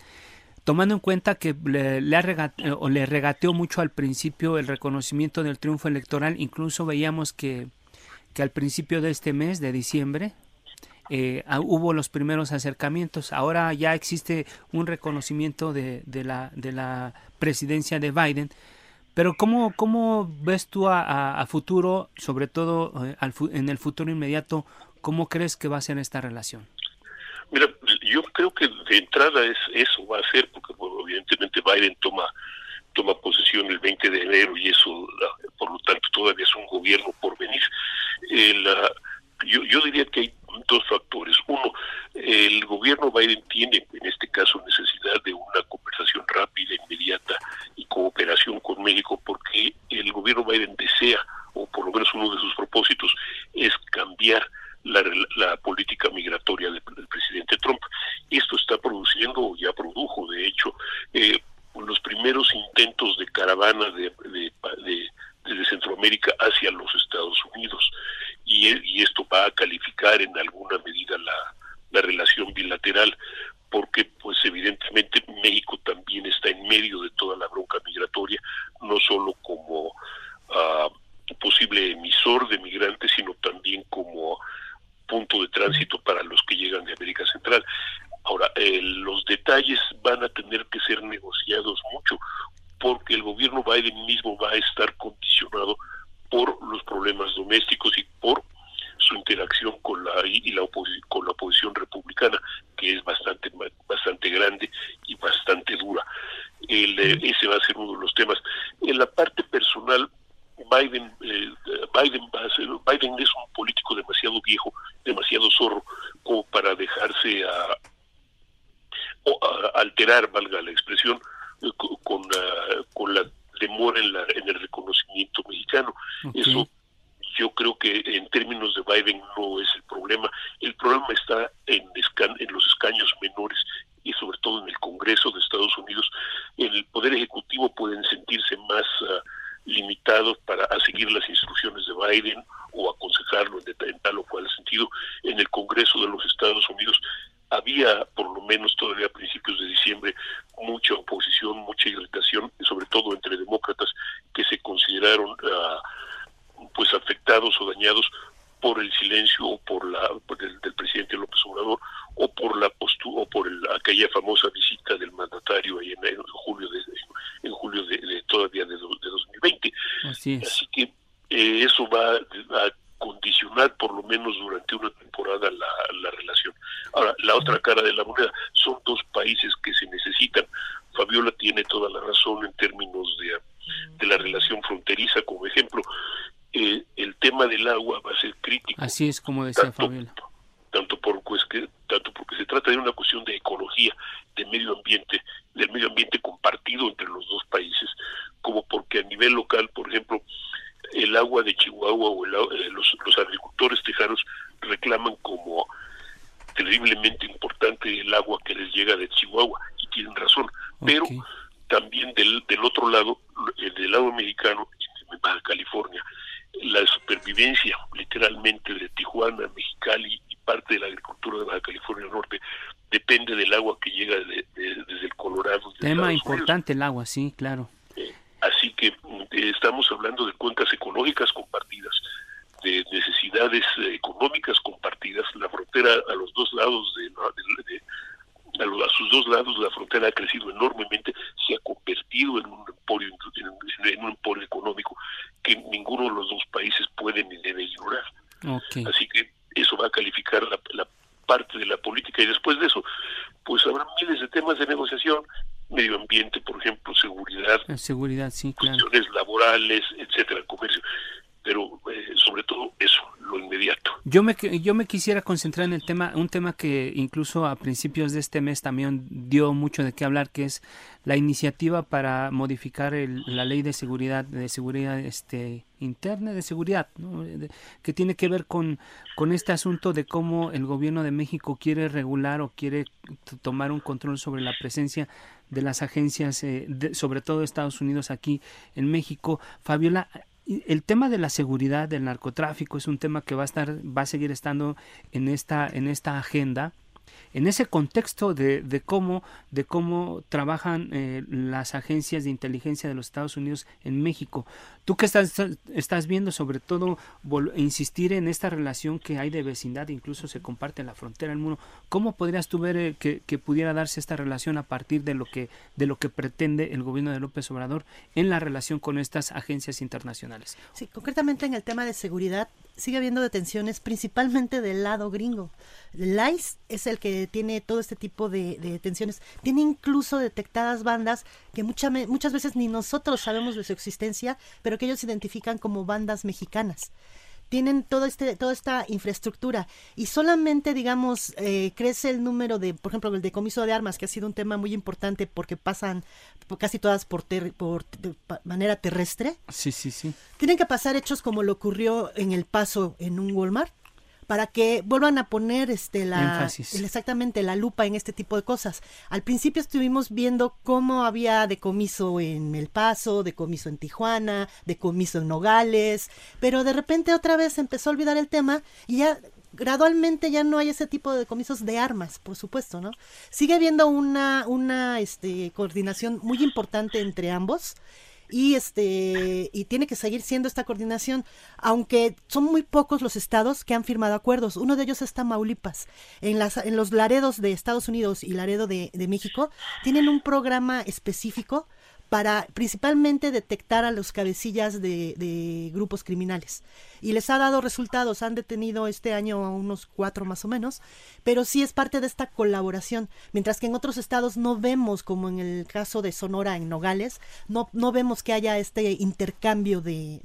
tomando en cuenta que le, le regateó mucho al principio el reconocimiento del triunfo electoral, incluso veíamos que que al principio de este mes de diciembre eh, ah, hubo los primeros acercamientos. Ahora ya existe un reconocimiento de, de, la, de la presidencia de Biden. Pero ¿cómo, cómo ves tú a, futuro, sobre todo eh, en el futuro inmediato, cómo crees que va a ser esta relación? Mira, yo creo que de entrada es eso va a ser, porque evidentemente Biden toma toma posesión el 20 de enero y eso, por lo tanto, todavía es un gobierno por venir. yo, yo diría que hay dos factores. Uno, el gobierno Biden tiene, en este caso, necesidad de una conversación rápida, inmediata y cooperación con México, porque el gobierno Biden desea, o por lo menos uno de sus propósitos, es cambiar la, la política migratoria del, presidente Trump. Esto está produciendo, ya produjo, de hecho, eh, los primeros intentos de caravana de, de, Centroamérica hacia los Estados Unidos. Y, y, esto va a calificar en alguna medida la, la relación bilateral porque pues evidentemente México también está en medio de toda la bronca migratoria no solo como uh, posible emisor de migrantes sino también como punto de tránsito para los que llegan de América Central Ahora, eh, los detalles van a tener que ser negociados mucho porque el gobierno Biden mismo va a estar condicionado por los problemas domésticos y por su interacción con la y la con la oposición republicana que es bastante bastante grande y bastante dura. El, eh, ese va a ser uno de los temas. En la parte personal Biden eh, Biden va a ser, Biden es un político demasiado viejo demasiado zorro como para dejarse a alterar, valga la expresión, eh, con, con la demora en, la, en el reconocimiento mexicano. Eso yo creo que en términos de Biden no es el problema. El problema está en, en los escaños menores y sobre todo en el Congreso de Estados Unidos. El Poder Ejecutivo pueden sentirse más ah, limitados para seguir las instrucciones de Biden o aconsejarlo en, en tal o cual sentido. En el Congreso de los Estados Unidos había, por lo menos todavía principios de diciembre, mucha oposición, mucha irritación, sobre todo entre demócratas que se consideraron ah, pues afectados o dañados por el silencio o por la del, presidente López Obrador o por la postura o por aquella famosa visita del mandatario ahí en, julio de en julio de, todavía de, 2020 así, que eh, eso va a condicionar por lo menos durante una temporada la, relación. Ahora, la otra cara de la moneda son dos países que se necesitan. Fabiola tiene toda la razón en términos de, de la relación fronteriza, como ejemplo. Eh, el tema del agua va a ser crítico. Así es como decía Fabiola. Tanto, por, pues, que, tanto porque se trata de una cuestión de ecología, de medio ambiente, del medio ambiente compartido entre los dos países, como porque a nivel local, por ejemplo, el agua de Chihuahua o eh, los, los agricultores tejanos reclaman como terriblemente importante el agua que les llega de Chihuahua y tienen razón, pero también del, del otro lado, el del lado mexicano, en Baja California, la, supervivencia literalmente de Tijuana, Mexicali y parte de la agricultura de Baja California Norte depende del agua que llega desde el Colorado. Tema importante el agua, sí, claro. Eh, así que mm, estamos hablando de cuencas ecológicas compartidas, de necesidades eh, económicas compartidas. La frontera a los dos lados de, a, sus dos lados la frontera ha crecido enormemente, se ha convertido en un emporio, en, un emporio económico que ninguno de los dos países puede ni debe ignorar. Así que eso va a calificar la, la parte de la política y después de eso, pues habrá miles de temas de negociación, medio ambiente, por ejemplo, seguridad, seguridad, sí, claro. cuestiones laborales, etcétera, comercio, pero eh, sobre todo eso, Yo me, yo me quisiera concentrar en el tema, un tema que incluso a principios de este mes también dio mucho de qué hablar, que es la iniciativa para modificar la ley de seguridad, de seguridad este, interna, de seguridad, que tiene que ver con, con este asunto de cómo el gobierno de México quiere regular o quiere tomar un control sobre la presencia de las agencias, eh, sobre todo Estados Unidos aquí en México. Fabiola, el tema de la seguridad del narcotráfico es un tema que va a estar va a seguir estando en esta en esta agenda en ese contexto de, de cómo de cómo trabajan eh, las agencias de inteligencia de los Estados Unidos en México. Tú que estás estás viendo sobre todo insistir en esta relación que hay de vecindad incluso se comparte la frontera del mundo cómo podrías tú ver eh, que, que, pudiera darse esta relación a partir de lo que de lo que pretende el gobierno de López Obrador en la relación con estas agencias internacionales sí concretamente en el tema de seguridad sigue habiendo detenciones principalmente del lado gringo. El ICE es el que tiene todo este tipo de, detenciones. Tiene incluso detectadas bandas que muchas muchas veces ni nosotros sabemos de su existencia, pero que ellos identifican como bandas mexicanas tienen todo este, toda esta infraestructura y solamente, digamos, eh, crece el número de, por ejemplo, el decomiso de armas, que ha sido un tema muy importante porque pasan casi todas por, por manera terrestre. Sí, sí, sí. Tienen que pasar hechos como lo ocurrió en El Paso en un Walmart, para que vuelvan a poner este la exactamente la lupa en este tipo de cosas. Al principio estuvimos viendo cómo había decomiso en El Paso, decomiso en Tijuana, decomiso en Nogales, pero de repente otra vez empezó a olvidar el tema y ya gradualmente ya no hay ese tipo de decomisos de armas, por supuesto, ¿no? Sigue habiendo una una este coordinación muy importante entre ambos y este y tiene que seguir siendo esta coordinación aunque son muy pocos los estados que han firmado acuerdos. Uno de ellos está Maulipas en las en los Laredos de Estados Unidos y Laredo de, de México tienen un programa específico para principalmente detectar a los cabecillas de, grupos criminales. Y les ha dado resultados, han detenido este año a unos cuatro más o menos, pero sí es parte de esta colaboración, mientras que en otros estados no vemos, como en el caso de Sonora en Nogales, no, no vemos que haya este intercambio de,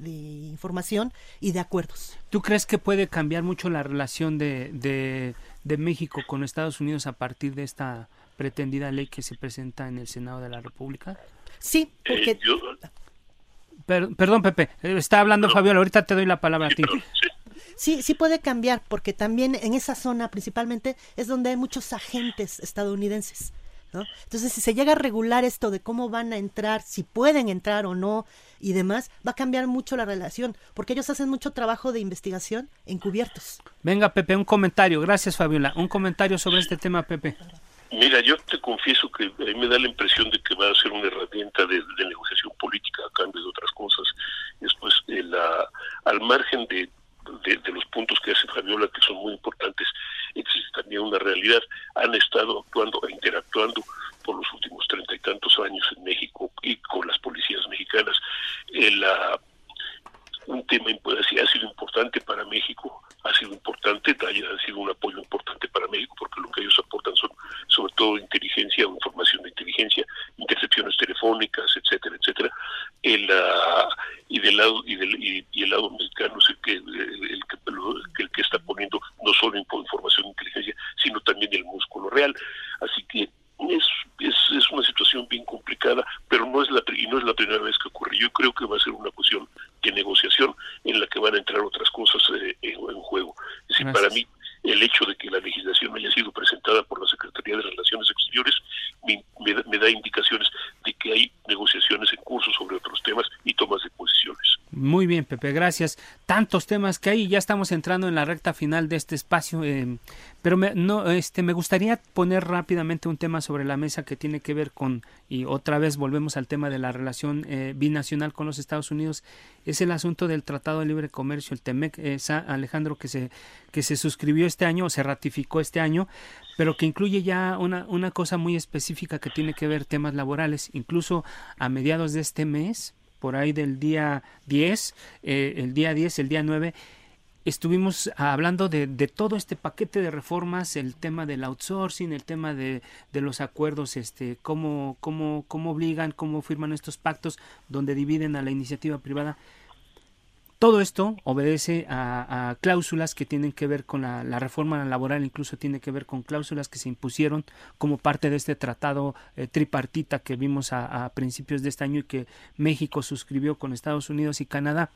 información y de acuerdos. ¿Tú crees que puede cambiar mucho la relación de, de, de México con Estados Unidos a partir de esta pretendida ley que se presenta en el Senado de la República? Sí, porque... perdón, Pepe, está hablando Fabiola, ahorita te doy la palabra a ti. Sí, sí puede cambiar, porque también en esa zona principalmente es donde hay muchos agentes estadounidenses. ¿no? Entonces, si se llega a regular esto de cómo van a entrar, si pueden entrar o no y demás, va a cambiar mucho la relación, porque ellos hacen mucho trabajo de investigación encubiertos. Venga, Pepe, un comentario. Gracias, Fabiola. Un comentario sobre este tema, Pepe. Mira, yo te confieso que a mí me da la impresión de que va a ser una herramienta de, negociación política a cambio de otras cosas. Después, eh, la, al margen de, los puntos que hace Fabiola, que son muy importantes, existe también una realidad. Han estado actuando e interactuando por los últimos treinta y tantos años en México y con las policías mexicanas. Eh, un tema ha sido importante para México, ha sido importante, ha sido un apoyo importante para México, porque lo que ellos aportan son sobre todo inteligencia información de inteligencia, intercepciones telefónicas, etcétera, etcétera. El, uh, y del lado y, del, y, el lado mexicano es el que el, que, el que está poniendo no solo información de inteligencia, sino también el músculo real. Así que es, es, es, una situación bien complicada, pero no es la y no es la primera vez que ocurre. Yo creo que va a ser una cuestión de negociación en la que van a entrar otras cosas eh, en, juego. Para mí el hecho de que la legislación haya sido presentada por la Secretaría de Relaciones Exteriores me, me, da indicaciones de que hay negociaciones en curso sobre otros temas y tomas de posiciones. Muy bien. Pepe, gracias. Tantos temas que hay, ya estamos entrando en la recta final de este espacio, eh, pero me, no, este, me gustaría poner rápidamente un tema sobre la mesa que tiene que ver con, y otra vez volvemos al tema de la relación eh, binacional con los Estados Unidos, es el asunto del Tratado de Libre Comercio, el TEMEC, Alejandro, que se, que se suscribió este año, o se ratificó este año, pero que incluye ya una, una cosa muy específica que tiene que ver temas laborales, incluso a mediados de este mes, por ahí del día 10, eh, el día 10, el día 9, estuvimos hablando de, de, todo este paquete de reformas, el tema del outsourcing, el tema de, de los acuerdos, este, cómo, cómo, cómo obligan, cómo firman estos pactos donde dividen a la iniciativa privada. Todo esto obedece a, cláusulas que tienen que ver con la, reforma laboral, incluso tiene que ver con cláusulas que se impusieron como parte de este tratado eh, tripartita que vimos a, a principios de este año y que México suscribió con Estados Unidos y Canadá.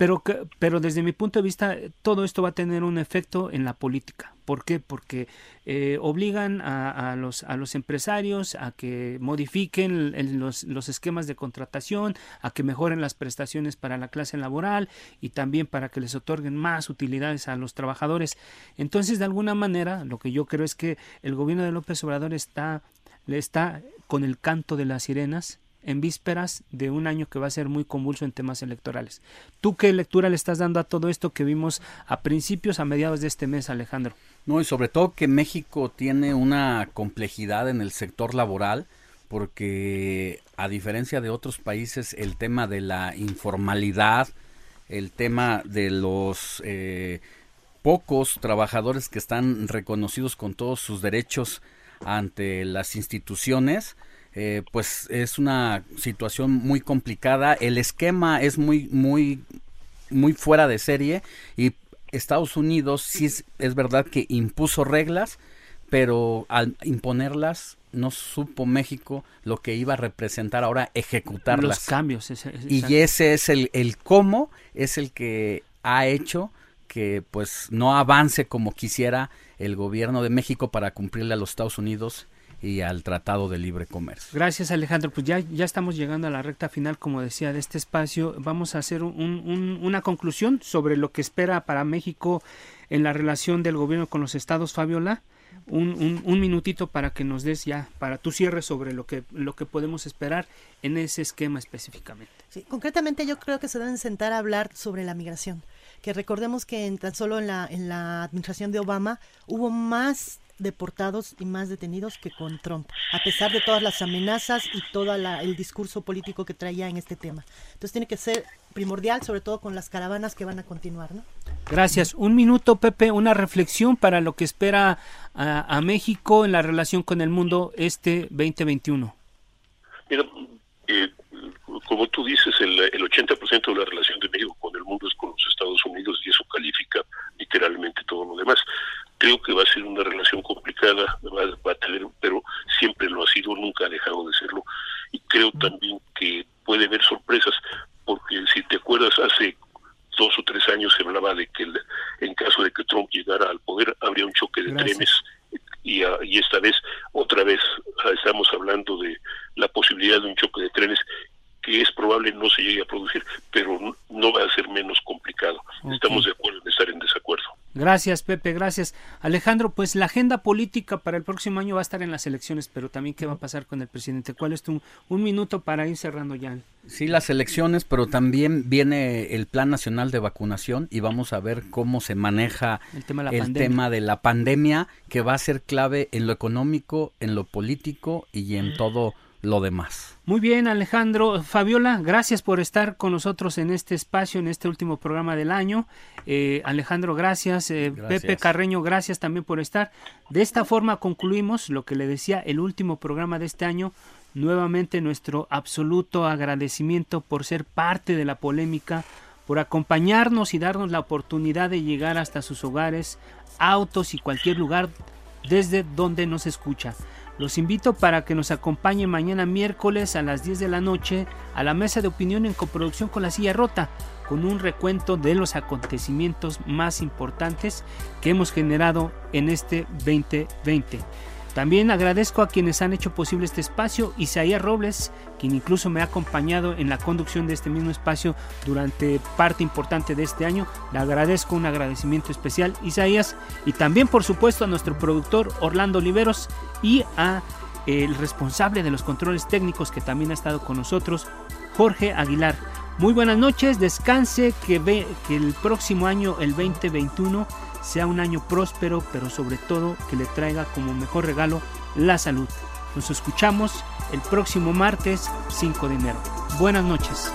Pero, pero desde mi punto de vista, todo esto va a tener un efecto en la política. ¿Por qué? Porque eh, obligan a, los, a los empresarios a que modifiquen los, los, esquemas de contratación, a que mejoren las prestaciones para la clase laboral y también para que les otorguen más utilidades a los trabajadores. Entonces, de alguna manera, lo que yo creo es que el gobierno de López Obrador está, está con el canto de las sirenas en vísperas de un año que va a ser muy convulso en temas electorales. ¿Tú qué lectura le estás dando a todo esto que vimos a principios, a mediados de este mes, Alejandro? No, y sobre todo que México tiene una complejidad en el sector laboral, porque a diferencia de otros países, el tema de la informalidad, el tema de los eh, pocos trabajadores que están reconocidos con todos sus derechos ante las instituciones, eh, pues es una situación muy complicada. El esquema es muy, muy, muy fuera de serie y Estados Unidos sí es, es verdad que impuso reglas, pero al imponerlas no supo México lo que iba a representar ahora ejecutarlas. Los cambios. y ese es el, el cómo, es el que ha hecho que pues no avance como quisiera el gobierno de México para cumplirle a los Estados Unidos y al Tratado de Libre Comercio. Gracias Alejandro, pues ya, ya estamos llegando a la recta final, como decía, de este espacio. Vamos a hacer una conclusión sobre lo que espera para México en la relación del gobierno con los estados, Fabiola. Un, un, minutito para que nos des ya, para tu cierre sobre lo que, lo que podemos esperar en ese esquema específicamente. Sí, concretamente yo creo que se deben sentar a hablar sobre la migración que recordemos que en, tan solo en la, en la administración de Obama hubo más deportados y más detenidos que con Trump, a pesar de todas las amenazas y todo el discurso político que traía en este tema. Entonces tiene que ser primordial, sobre todo con las caravanas que van a continuar. ¿no? Gracias. Un minuto, Pepe, una reflexión para lo que espera a, México en la relación con el mundo este 2021. Mira, eh, como tú dices, el, el 80% de la relación de México con el mundo es con los Estados Unidos y eso califica literalmente todo lo demás. Creo que va a ser una relación complicada, va, a tener, pero siempre lo ha sido, nunca ha dejado de serlo. Y creo también que puede haber sorpresas, porque si te acuerdas, hace dos o tres años se hablaba de que en caso de que Trump llegara al poder habría un choque de trenes y, ah, y, esta vez otra vez ah, estamos hablando de la posibilidad de un choque de trenes que es probable no se llegue a producir, pero no va a ser menos complicado. Estamos de acuerdo en estar en desacuerdo. Gracias, Pepe, gracias. Alejandro, pues la agenda política para el próximo año va a estar en las elecciones, pero también qué va a pasar con el presidente. ¿Cuál es tu un minuto para ir cerrando ya? Sí, las elecciones, pero también viene el Plan Nacional de Vacunación y vamos a ver cómo se maneja el tema de la, el tema de la pandemia, que va a ser clave en lo económico, en lo político y en todo lo demás. Muy bien, Alejandro. Fabiola, gracias por estar con nosotros en este espacio, en este último programa del año. Eh, Alejandro, gracias. Eh, Pepe Carreño, gracias también por estar. De esta forma concluimos lo que le decía el último programa de este año. Nuevamente nuestro absoluto agradecimiento por ser parte de la polémica, por acompañarnos y darnos la oportunidad de llegar hasta sus hogares, autos y cualquier lugar desde donde nos escucha. Los invito para que nos acompañen mañana miércoles a las 10 de la noche a la mesa de opinión en coproducción con la silla rota, con un recuento de los acontecimientos más importantes que hemos generado en este 2020. También agradezco a quienes han hecho posible este espacio, Isaías Robles, quien incluso me ha acompañado en la conducción de este mismo espacio durante parte importante de este año. Le agradezco un agradecimiento especial, Isaías, y también por supuesto a nuestro productor Orlando Oliveros y a el responsable de los controles técnicos que también ha estado con nosotros, Jorge Aguilar. Muy buenas noches, descanse, que, ve, que el próximo año, el 2021, sea un año próspero, pero sobre todo que le traiga como mejor regalo la salud. Nos escuchamos el próximo martes 5 de enero. Buenas noches.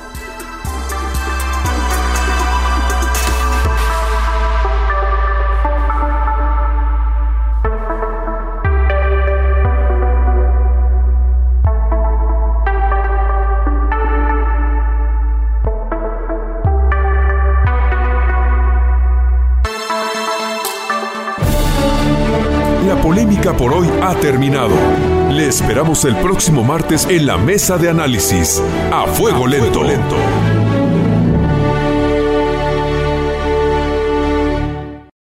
Por hoy ha terminado. Le esperamos el próximo martes en la mesa de análisis. A fuego lento. lento.